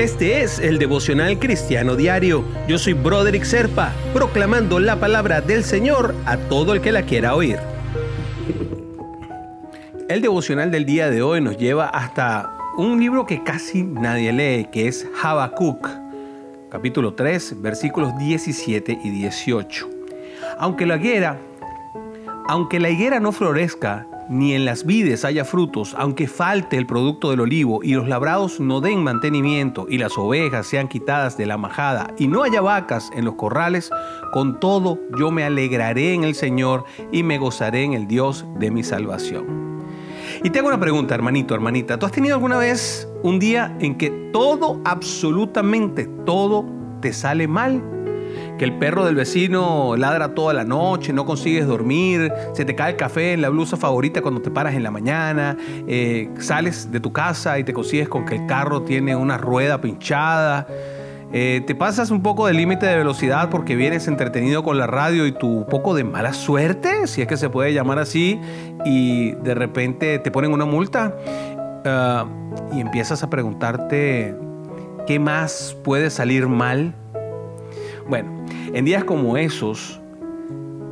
Este es el devocional cristiano diario. Yo soy Broderick Serpa, proclamando la palabra del Señor a todo el que la quiera oír. El devocional del día de hoy nos lleva hasta un libro que casi nadie lee, que es Habacuc, capítulo 3, versículos 17 y 18. Aunque la higuera, aunque la higuera no florezca, ni en las vides haya frutos, aunque falte el producto del olivo y los labrados no den mantenimiento y las ovejas sean quitadas de la majada y no haya vacas en los corrales, con todo yo me alegraré en el Señor y me gozaré en el Dios de mi salvación. Y tengo una pregunta, hermanito, hermanita. ¿Tú has tenido alguna vez un día en que todo, absolutamente todo, te sale mal? Que el perro del vecino ladra toda la noche, no consigues dormir, se te cae el café en la blusa favorita cuando te paras en la mañana, eh, sales de tu casa y te consigues con que el carro tiene una rueda pinchada. Eh, te pasas un poco del límite de velocidad porque vienes entretenido con la radio y tu poco de mala suerte, si es que se puede llamar así, y de repente te ponen una multa ah, y empiezas a preguntarte qué más puede salir mal. Bueno, en días como esos,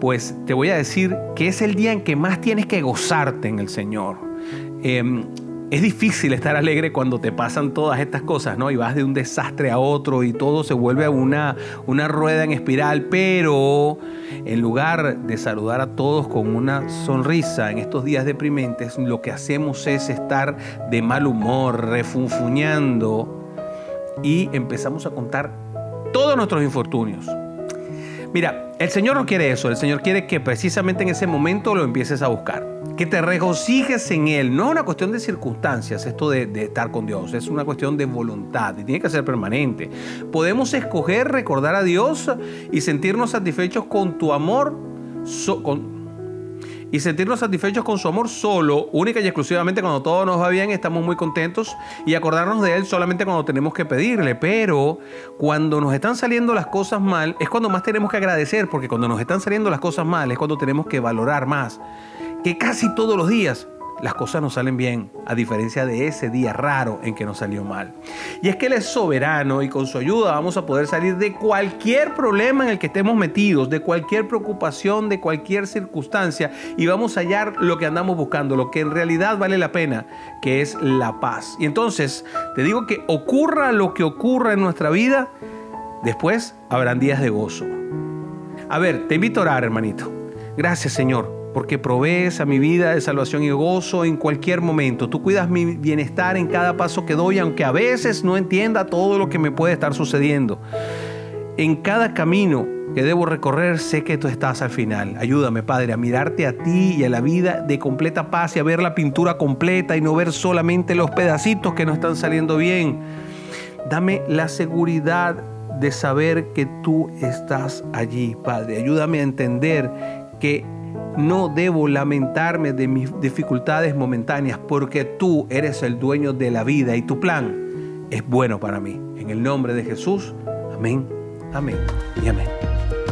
pues te voy a decir que es el día en que más tienes que gozarte en el Señor. Em, es difícil estar alegre cuando te pasan todas estas cosas, ¿no? Y vas de un desastre a otro y todo se vuelve una, una rueda en espiral, pero en lugar de saludar a todos con una sonrisa en estos días deprimentes, lo que hacemos es estar de mal humor, refunfuñando y empezamos a contar todos nuestros infortunios. Mira, el Señor no quiere eso, el Señor quiere que precisamente en ese momento lo empieces a buscar, que te regocijes en Él. No es una cuestión de circunstancias esto de, estar con Dios, es una cuestión de voluntad y tiene que ser permanente. Podemos escoger recordar a Dios y sentirnos satisfechos con tu amor, y sentirnos satisfechos con su amor solo, única y exclusivamente cuando todo nos va bien, estamos muy contentos y acordarnos de Él solamente cuando tenemos que pedirle. Pero cuando nos están saliendo las cosas mal, es cuando más tenemos que agradecer, porque cuando nos están saliendo las cosas mal es cuando tenemos que valorar más. Que casi todos los días las cosas nos salen bien, a diferencia de ese día raro en que nos salió mal. Y es que Él es soberano y con su ayuda vamos a poder salir de cualquier problema en el que estemos metidos, de cualquier preocupación, de cualquier circunstancia y vamos a hallar lo que andamos buscando, lo que en realidad vale la pena, que es la paz. Y entonces te digo que ocurra lo que ocurra en nuestra vida, después habrán días de gozo. A ver, te invito a orar, hermanito. Gracias, Señor porque provees a mi vida de salvación y gozo en cualquier momento. Tú cuidas mi bienestar en cada paso que doy, aunque a veces no entienda todo lo que me puede estar sucediendo. En cada camino que debo recorrer, sé que tú estás al final. Ayúdame, Padre, a mirarte a ti y a la vida de completa paz y a ver la pintura completa y no ver solamente los pedacitos que no están saliendo bien. Dame la seguridad de saber que tú estás allí, Padre. Ayúdame a entender que no debo lamentarme de mis dificultades momentáneas porque tú eres el dueño de la vida y tu plan es bueno para mí. En el nombre de Jesús, amén, amén y amén.